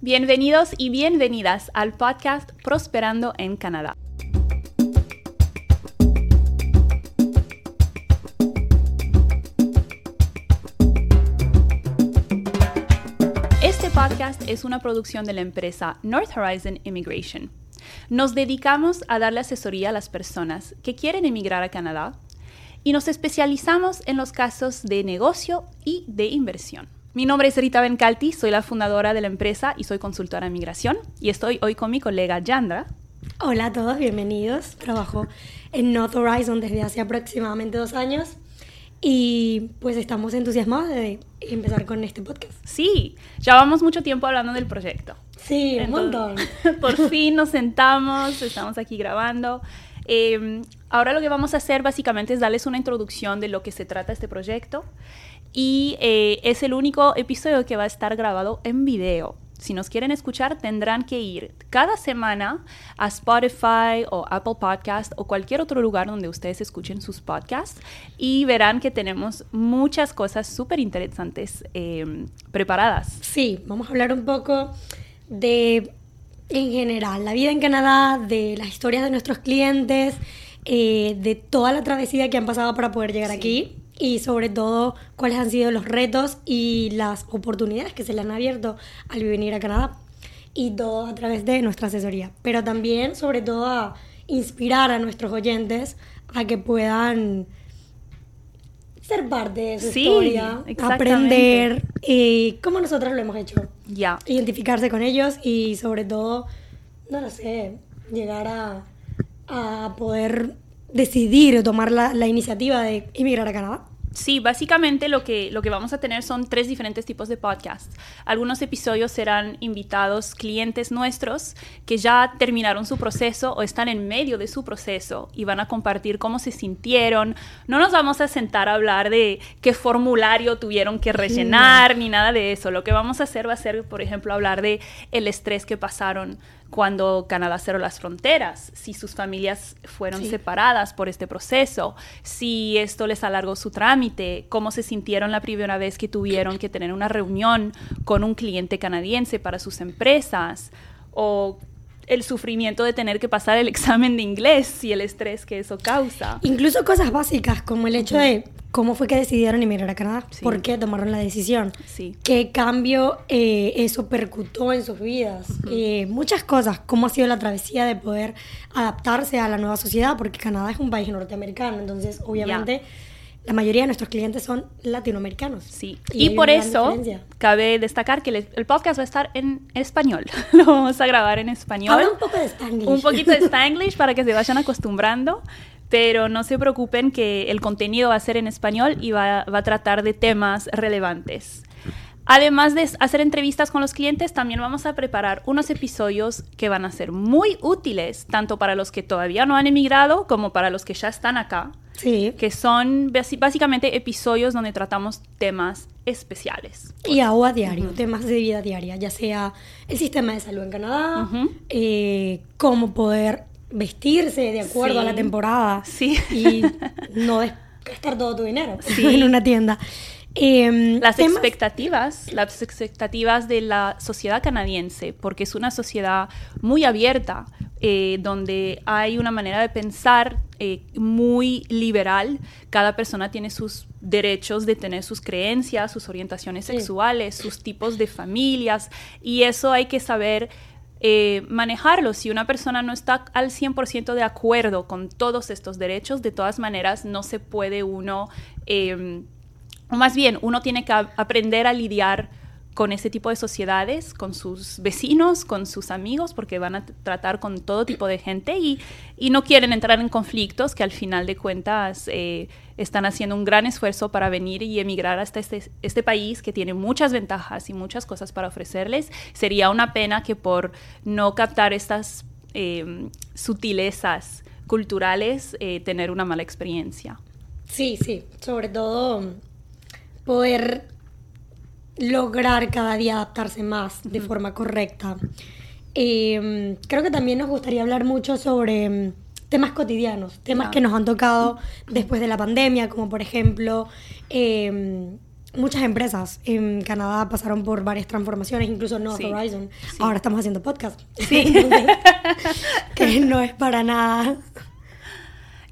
Bienvenidos y bienvenidas al podcast Prosperando en Canadá. Este podcast es una producción de la empresa North Horizon Immigration. Nos dedicamos a darle asesoría a las personas que quieren emigrar a Canadá y nos especializamos en los casos de negocio y de inversión. Mi nombre es Rita Bencalti, soy la fundadora de la empresa y soy consultora en migración y estoy hoy con mi colega Yandra. Hola a todos, bienvenidos. Trabajo en North Horizon desde hace aproximadamente dos años y pues estamos entusiasmados de empezar con este podcast. Sí, ya vamos mucho tiempo hablando del proyecto. Sí, un montón. Por fin nos sentamos, estamos aquí grabando. Eh, ahora lo que vamos a hacer básicamente es darles una introducción de lo que se trata este proyecto y eh, es el único episodio que va a estar grabado en video. Si nos quieren escuchar, tendrán que ir cada semana a Spotify o Apple Podcast o cualquier otro lugar donde ustedes escuchen sus podcasts y verán que tenemos muchas cosas súper interesantes eh, preparadas. Sí, vamos a hablar un poco de, en general, la vida en Canadá, de las historias de nuestros clientes, eh, de toda la travesía que han pasado para poder llegar aquí y sobre todo cuáles han sido los retos y las oportunidades que se le han abierto al venir a Canadá. Y todo a través de nuestra asesoría. Pero también, sobre todo, a inspirar a nuestros oyentes a que puedan ser parte de su historia, aprender eh, como nosotros lo hemos hecho. Ya. Identificarse con ellos y sobre todo, no lo sé, llegar a, a poder decidir o tomar la, la iniciativa de emigrar a Canadá. Sí, básicamente lo que, lo que vamos a tener son tres diferentes tipos de podcasts. Algunos episodios serán invitados clientes nuestros que ya terminaron su proceso o están en medio de su proceso y van a compartir cómo se sintieron. No nos vamos a sentar a hablar de qué formulario tuvieron que rellenar ni nada de eso. Lo que vamos a hacer va a ser, por ejemplo, hablar de el estrés que pasaron cuando Canadá cerró las fronteras, si sus familias fueron Sí. separadas por este proceso, si esto les alargó su trámite, cómo se sintieron la primera vez que tuvieron que tener una reunión con un cliente canadiense para sus empresas, o el sufrimiento de tener que pasar el examen de inglés y el estrés que eso causa. Incluso cosas básicas como el hecho de cómo fue que decidieron emigrar a Canadá, Sí. por qué tomaron la decisión, Sí. qué cambio eh, eso percutó en sus vidas, Eh, muchas cosas, cómo ha sido la travesía de poder adaptarse a la nueva sociedad, porque Canadá es un país norteamericano, entonces obviamente la mayoría de nuestros clientes son latinoamericanos. Sí, Y y, por eso diferencia. cabe destacar que el, el podcast va a estar en español. Lo vamos a grabar en español. Habla un poco de Spanglish. un poquito de Spanglish para que se vayan acostumbrando, pero no se preocupen que el contenido va a ser en español y va, va a tratar de temas relevantes. Además de hacer entrevistas con los clientes, también vamos a preparar unos episodios que van a ser muy útiles, tanto para los que todavía no han emigrado como para los que ya están acá, Sí. que son básicamente episodios donde tratamos temas especiales. Y a diario, temas de vida diaria, ya sea el sistema de salud en Canadá, eh, cómo poder vestirse de acuerdo Sí. a la temporada Sí. y no gastar todo tu dinero Sí. en una tienda. Em, las temas- expectativas, las expectativas de la sociedad canadiense, porque es una sociedad muy abierta, eh, donde hay una manera de pensar eh, muy liberal. Cada persona tiene sus derechos de tener sus creencias, sus orientaciones Sí. sexuales, sus tipos de familias, y eso hay que saber eh, manejarlo. Si una persona no está al 100% de acuerdo con todos estos derechos, de todas maneras no se puede uno... em, o más bien, uno tiene que aprender a lidiar con ese tipo de sociedades, con sus vecinos, con sus amigos, porque van a tratar con todo tipo de gente y, y no quieren entrar en conflictos que al final de cuentas eh, están haciendo un gran esfuerzo para venir y emigrar hasta este, este país que tiene muchas ventajas y muchas cosas para ofrecerles. Sería una pena que por no captar estas eh, sutilezas culturales, eh, tener una mala experiencia. Sí, sí, sobre todo poder lograr cada día adaptarse más de forma correcta. Eh, creo que también nos gustaría hablar mucho sobre mm, temas cotidianos, temas que nos han tocado después de la pandemia, como por ejemplo eh, muchas empresas en Canadá pasaron por varias transformaciones, incluso North Sí, Horizon. sí. Ahora estamos haciendo podcast. Sí. Entonces, que no es para nada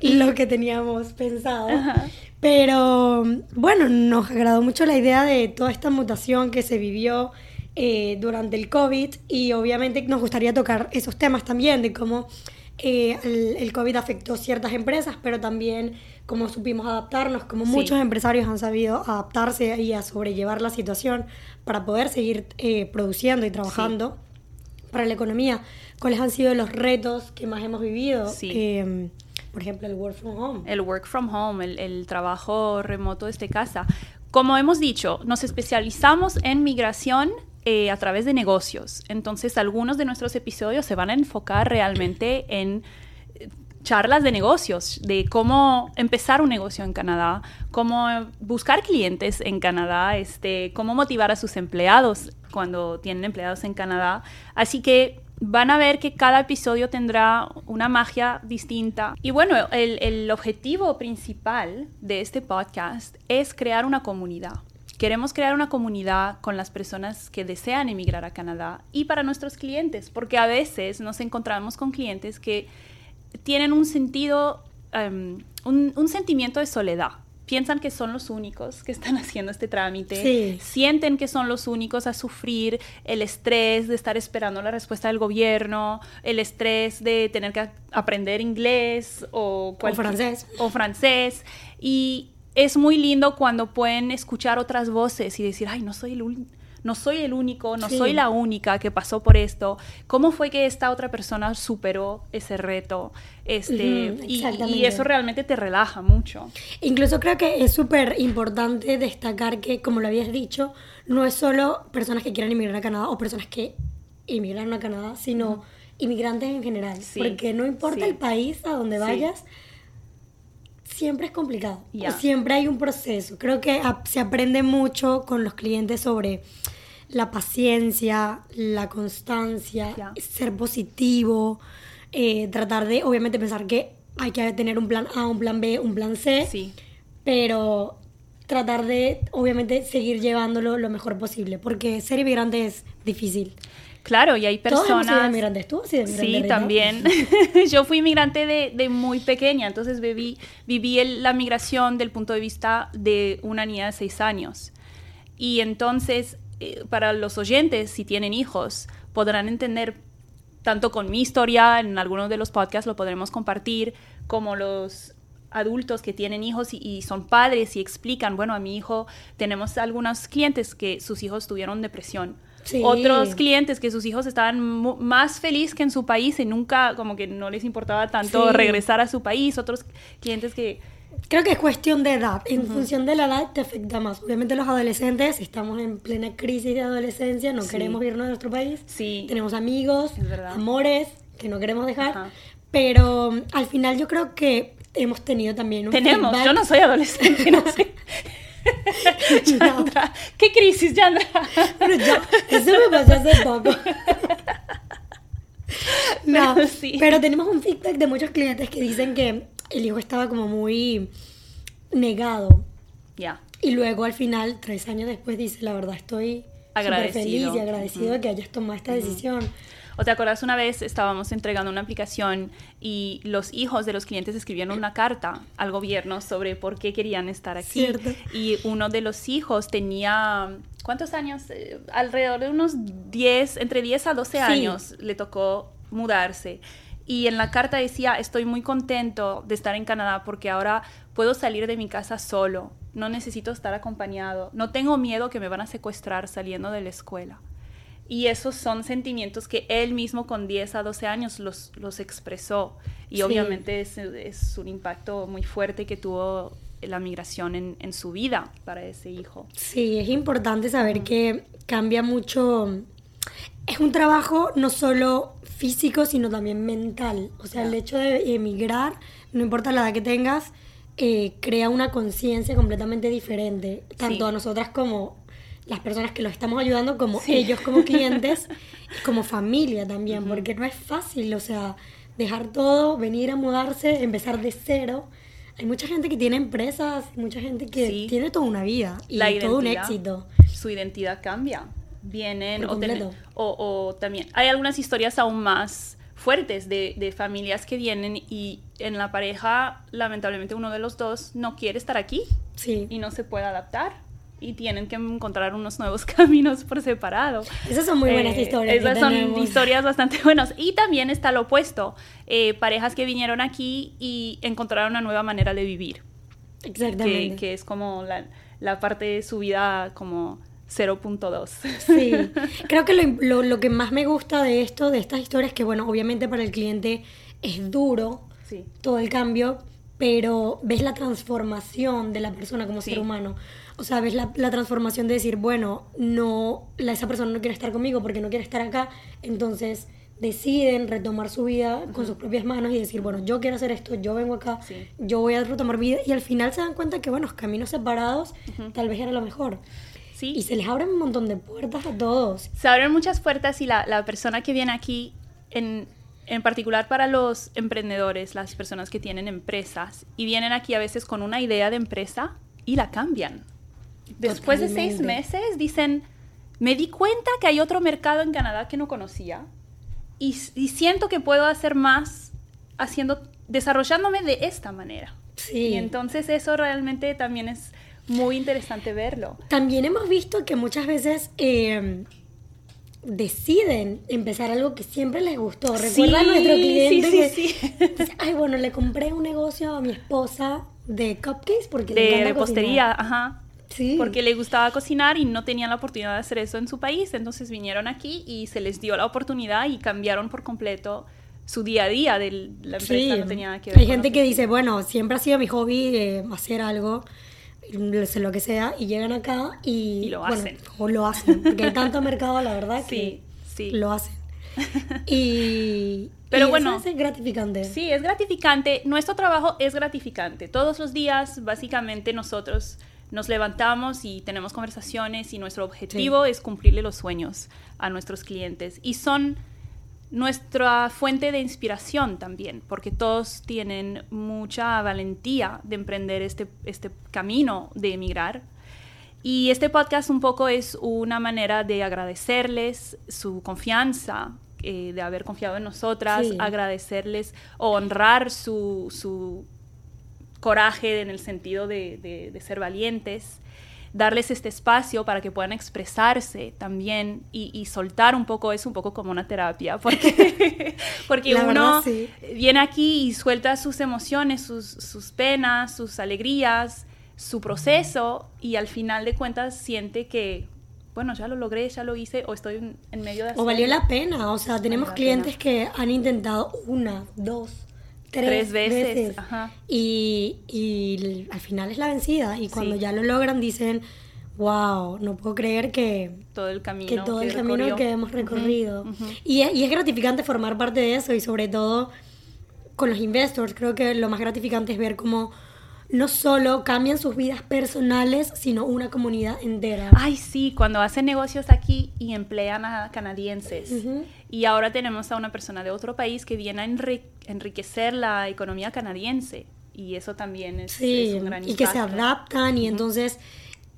lo que teníamos pensado. Ajá. Pero bueno, nos agradó mucho la idea de toda esta mutación que se vivió eh, durante el COVID y obviamente nos gustaría tocar esos temas también, de cómo eh, el, el COVID afectó ciertas empresas, pero también cómo supimos adaptarnos, cómo Sí. muchos empresarios han sabido adaptarse y a sobrellevar la situación para poder seguir eh, produciendo y trabajando para la economía. ¿Cuáles han sido los retos que más hemos vivido? Sí. Eh, por ejemplo, el work from home. el work from home, el, el trabajo remoto desde casa. Como hemos dicho, nos especializamos en migración eh, a través de negocios. Entonces, algunos de nuestros episodios se van a enfocar realmente en eh, charlas de negocios, de cómo empezar un negocio en Canadá, cómo buscar clientes en Canadá, este, cómo motivar a sus empleados cuando tienen empleados en Canadá. Así que van a ver que cada episodio tendrá una magia distinta. Y bueno, el, el objetivo principal de este podcast es crear una comunidad. Queremos crear una comunidad con las personas que desean emigrar a Canadá y para nuestros clientes, porque a veces nos encontramos con clientes que tienen un sentido, em, un, un sentimiento de soledad. Piensan que son los únicos que están haciendo este trámite. Sí. Sienten que son los únicos a sufrir el estrés de estar esperando la respuesta del gobierno, el estrés de tener que aprender inglés o, francés. O francés. Y es muy lindo cuando pueden escuchar otras voces y decir, ay, no soy el ul- no soy el único, no Sí. soy la única que pasó por esto. ¿Cómo fue que esta otra persona superó ese reto? Este, y- eso realmente te relaja mucho. Incluso creo que es súper importante destacar que, como lo habías dicho, no es solo personas que quieran emigrar a Canadá o personas que emigraron a Canadá, sino inmigrantes en general. Sí, Porque no importa sí. el país a donde Sí. vayas, siempre es complicado. Siempre hay un proceso. Creo que se aprende mucho con los clientes sobre la paciencia, la constancia, ser positivo, eh, tratar de, obviamente, pensar que hay que tener un plan A, un plan B, un plan C, Sí. pero tratar de, obviamente, seguir llevándolo lo mejor posible, porque ser inmigrante es difícil. Claro, y hay Todos hemos sido personas... inmigrantes, tú has sido inmigrante, Sí, también. Yo fui inmigrante de, de muy pequeña, entonces viví, viví el- la migración del punto de vista de una niña de seis años. Y entonces, para los oyentes, si tienen hijos, podrán entender tanto con mi historia, en algunos de los podcasts lo podremos compartir, como los adultos que tienen hijos y, y son padres y explican, bueno, a mi hijo tenemos algunos clientes que sus hijos tuvieron depresión. Sí. Otros clientes que sus hijos estaban más feliz que en su país y nunca como que no les importaba tanto Sí. regresar a su país. Otros clientes que Creo que es cuestión de edad. En función de la edad te afecta más. Obviamente los adolescentes estamos en plena crisis de adolescencia, no Sí. queremos irnos de nuestro país. Sí. Tenemos amigos, amores que no queremos dejar. Ajá. Pero um, al final yo creo que hemos tenido también un tenemos, feedback. yo no soy adolescente, no sé. Yandra, ¿qué crisis, Yandra? Pero ya, eso me pasó hace poco. No, Pero sí. pero tenemos un feedback de muchos clientes que dicen que el hijo estaba como muy negado. Ya. Y luego al final, tres años después, dice, la verdad, estoy súper feliz y agradecido de que hayas tomado esta decisión. ¿O te acuerdas una vez estábamos entregando una aplicación y los hijos de los clientes escribieron una carta al gobierno sobre por qué querían estar aquí? Cierto. Y uno de los hijos tenía, ¿cuántos años? Eh, alrededor de unos 10, entre 10 a 12 Sí. años le tocó mudarse. Y en la carta decía, estoy muy contento de estar en Canadá porque ahora puedo salir de mi casa solo, no necesito estar acompañado, no tengo miedo que me van a secuestrar saliendo de la escuela. Y esos son sentimientos que él mismo con 10 a 12 años los, los expresó. Y Sí. obviamente es, es un impacto muy fuerte que tuvo la migración en, en su vida para ese hijo. Sí, es importante saber que cambia mucho. Es un trabajo no solo físico, sino también mental. O sea, el Ya. hecho de emigrar, no importa la edad que tengas, eh, crea una conciencia completamente diferente, tanto Sí. a nosotras como las personas que los estamos ayudando, como Sí. ellos como clientes, y como familia también, porque no es fácil, o sea, dejar todo, venir a mudarse, empezar de cero, hay mucha gente que tiene empresas, mucha gente que Sí. tiene toda una vida y La todo un éxito. su identidad cambia. Vienen o, ten- o- o también hay algunas historias aún más fuertes de, de familias que vienen y en la pareja lamentablemente uno de los dos no quiere estar aquí Sí. y no se puede adaptar y tienen que encontrar unos nuevos caminos por separado. Esas son muy buenas Eh, historias. que Esas son historias bastante buenas. Y también está lo opuesto, eh, parejas que vinieron aquí y encontraron una nueva manera de vivir que, Exactamente. que es como la, la parte de su vida como 0.2. Sí, creo que lo, lo- lo que más me gusta de esto, de estas historias, que bueno, obviamente para el cliente es duro Sí. todo el cambio, pero ves la transformación de la persona como Sí. ser humano. O sea, ves la, la transformación de decir, bueno, no, la, esa persona no quiere estar conmigo porque no quiere estar acá, entonces deciden retomar su vida con sus propias manos y decir, bueno, yo quiero hacer esto, yo vengo acá, Sí. yo voy a retomar vida y al final se dan cuenta que, bueno, caminos separados tal vez era lo mejor. Sí. Y se les abren un montón de puertas a todos. Se abren muchas puertas y la, la persona que viene aquí, en, en particular para los emprendedores, las personas que tienen empresas, y vienen aquí a veces con una idea de empresa y la cambian. Después de seis Totalmente. meses dicen, me di cuenta que hay otro mercado en Canadá que no conocía y, y siento que puedo hacer más haciendo, desarrollándome de esta manera. Sí. Y entonces eso realmente también es muy interesante verlo. También hemos visto que muchas veces eh, deciden empezar algo que siempre les gustó. ¿Recuerdan Sí, nuestro cliente sí, sí, dice, ay, bueno, le compré un negocio a mi esposa de cupcakes porque le de encanta repostería, cocinar"? ajá. Sí. Porque le gustaba cocinar y no tenían la oportunidad de hacer eso en su país, entonces vinieron aquí y se les dio la oportunidad y cambiaron por completo su día a día de la empresa, Sí. no tenía nada que ver. Hay gente que dice, bueno, siempre ha sido mi hobby eh, hacer algo, lo que sea, y llegan acá y, Y lo bueno, hacen. o lo hacen, porque hay tanto mercado, la verdad, Sí, que sí. lo hacen. Y, Pero y bueno, eso es gratificante. Sí, es gratificante. Nuestro trabajo es gratificante. Todos los días, básicamente, nosotros nos levantamos y tenemos conversaciones y nuestro objetivo es cumplirle los sueños a nuestros clientes. Y son nuestra fuente de inspiración también, porque todos tienen mucha valentía de emprender este, este camino de emigrar. Y este podcast un poco es una manera de agradecerles su confianza, eh, de haber confiado en nosotras, Sí. agradecerles o honrar su, su coraje en el sentido de, de- de ser valientes, darles este espacio para que puedan expresarse también y, y soltar un poco, es un poco como una terapia, porque, porque La uno verdad, sí. viene aquí y suelta sus emociones, sus, sus penas, sus alegrías, su proceso y al final de cuentas siente que, bueno, ya lo logré, ya lo hice o estoy en, medio de O valió la pena, o sea, tenemos clientes que han intentado una, dos, tres, Tres veces, ajá. Y, y al final es la vencida. Y cuando Sí. ya lo logran dicen, wow, no puedo creer que, todo el camino que todo el camino recorrió. que hemos recorrido. y, es- y es gratificante formar parte de eso y sobre todo con los investors. Creo que lo más gratificante es ver cómo no solo cambian sus vidas personales, sino una comunidad entera. Ay, sí, cuando hacen negocios aquí y emplean a canadienses. Y ahora tenemos a una persona de otro país que viene a enri- enriquecer la economía canadiense. Y eso también es, Sí, es un gran y que se impacto. adaptan y entonces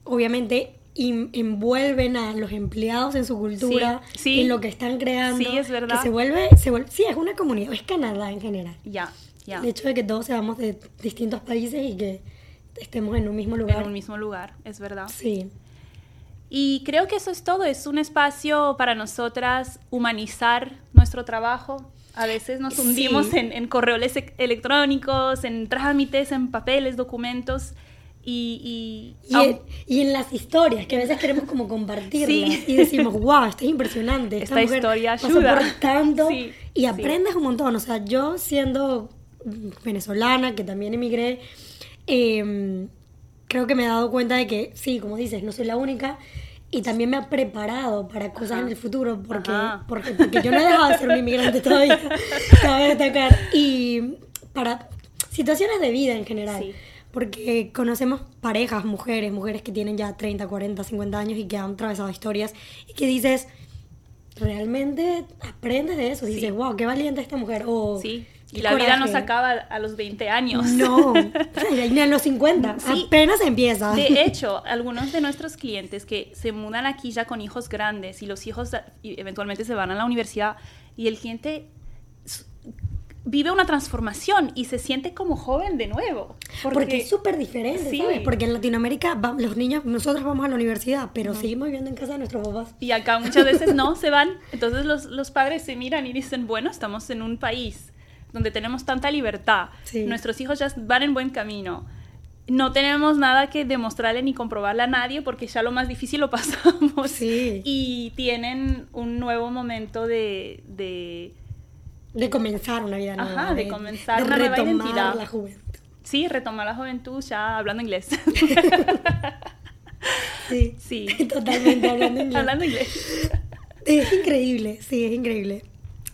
obviamente envuelven a los empleados en su cultura, Sí, sí. en lo que están creando. Sí, es verdad. Que se vuelve, se vuelve, sí, es una comunidad, es Canadá en general. Ya, ya. El hecho de que todos seamos de distintos países y que estemos en un mismo En lugar. un mismo lugar, es verdad. Sí, Y creo que eso es todo, es un espacio para nosotras humanizar nuestro trabajo. A veces nos Sí. hundimos en, en correos ele- electrónicos, en trámites, en papeles, documentos y... y- y, en, y en las historias, que a veces queremos como compartirlas Sí. y decimos, wow, esto es impresionante. Esta mujer historia pasó ayuda". por tanto Sí, y sí. aprendes un montón. O sea, yo siendo venezolana, que también emigré, eh, creo que me he dado cuenta de que, sí, como dices, no soy la única. Y también me ha preparado para cosas Ajá. en el futuro, porque, porque, porque yo no he dejado de ser un inmigrante todavía, cabe destacar. Y para situaciones de vida en general. Sí. Porque conocemos parejas, mujeres, mujeres que tienen ya 30, 40, 50 años y que han atravesado historias y que dices, realmente aprendes de eso. Dices, wow, qué valiente esta mujer. O Sí. Y la vida no se acaba a los 20 años. No, ni a los 50. Apenas empieza. De hecho, algunos de nuestros clientes que se mudan aquí ya con hijos grandes y los hijos eventualmente se van a la universidad y el cliente vive una transformación y se siente como joven de nuevo. Porque, es súper diferente, ¿sabes? Porque en Latinoamérica los niños, nosotros vamos a la universidad, pero seguimos viviendo en casa de nuestros papás. Y acá muchas veces no, se van. Entonces los, los padres se miran y dicen, bueno, estamos en un país donde tenemos tanta libertad, nuestros hijos ya van en buen camino. No tenemos nada que demostrarle ni comprobarle a nadie porque ya lo más difícil lo pasamos. Y tienen un nuevo momento de, de de comenzar una vida nueva. Ajá, de, comenzar una nueva identidad. la juventud. Sí, retomar la juventud ya hablando inglés. sí, sí. Totalmente hablando inglés. hablando inglés. Es increíble, sí, es increíble.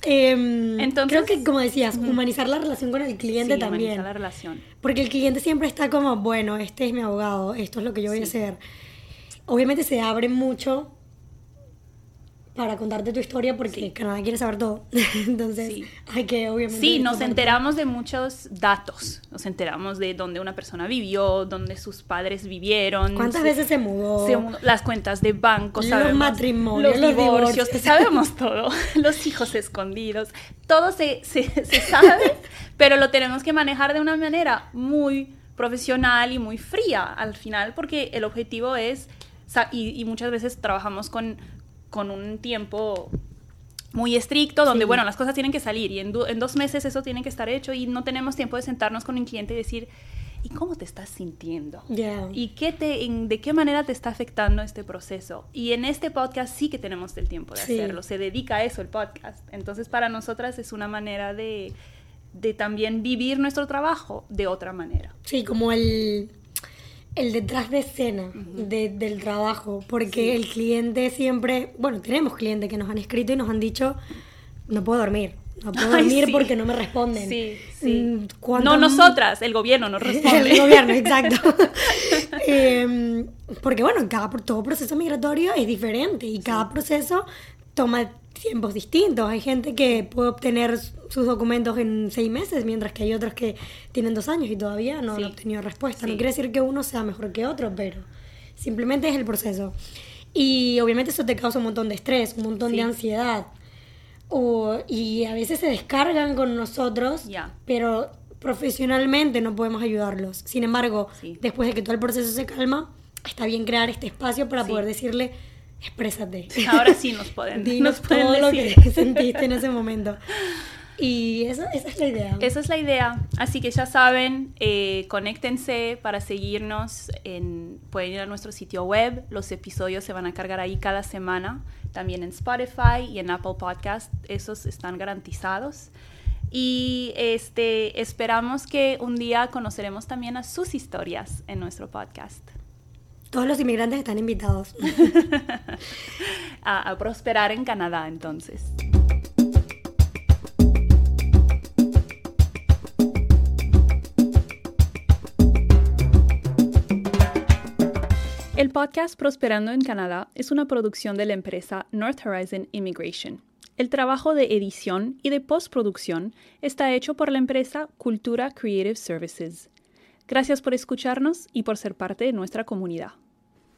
Em, Entonces, creo que, como decías, humanizar la relación con el cliente también. Humanizar la relación. Porque el cliente siempre está como, bueno, este es mi abogado, esto es lo que yo voy a hacer. Obviamente se abre mucho para contarte tu historia porque Canadá quiere saber todo. Entonces, hay que obviamente... Sí, nos enteramos de muchos datos. Nos enteramos de dónde una persona vivió, dónde sus padres vivieron. ¿Cuántas veces se mudó? Las cuentas de banco, los matrimonios, los, divorcios. Sabemos todo. los hijos escondidos. Todo se, se, se sabe, pero lo tenemos que manejar de una manera muy profesional y muy fría al final porque el objetivo es... Y, y muchas veces trabajamos con con un tiempo muy estricto, donde, bueno, las cosas tienen que salir y en, dos meses eso tiene que estar hecho y no tenemos tiempo de sentarnos con un cliente y decir, ¿y cómo te estás sintiendo? ¿Y qué te, de qué manera te está afectando este proceso? Y en este podcast sí que tenemos el tiempo de hacerlo, se dedica a eso el podcast. Entonces, para nosotras es una manera de, de también vivir nuestro trabajo de otra manera. Sí, como el el detrás de escena del trabajo, porque el cliente siempre, bueno, tenemos clientes que nos han escrito y nos han dicho, no puedo dormir. No puedo dormir porque no me responden. Sí, sí. Mm, no nosotras, el gobierno nos responde. el gobierno, exacto. Em, porque bueno, cada, todo proceso migratorio es diferente y cada proceso toma tiempos distintos. Hay gente que puede obtener sus documentos en seis meses, mientras que hay otros que tienen dos años y todavía no han obtenido respuesta. No quiere decir que uno sea mejor que otro, pero simplemente es el proceso. Y obviamente eso te causa un montón de estrés, un montón de ansiedad. O, y a veces se descargan con nosotros, pero profesionalmente no podemos ayudarlos. Sin embargo, después de que todo el proceso se calma, está bien crear este espacio para poder decirle exprésate. Ahora sí nos pueden. Dinos todo lo que sentiste en ese momento. Y esa es la idea. Esa es la idea. Así que ya saben, eh, conéctense para seguirnos. En, pueden ir a nuestro sitio web. Los episodios se van a cargar ahí cada semana. También en Spotify y en Apple Podcast. Esos están garantizados. Y este, esperamos que un día conoceremos también a sus historias en nuestro podcast. Todos los inmigrantes están invitados. a, prosperar en Canadá entonces. El podcast Prosperando en Canadá es una producción de la empresa North Horizon Immigration. El trabajo de edición y de postproducción está hecho por la empresa Cultura Creative Services. Gracias por escucharnos y por ser parte de nuestra comunidad.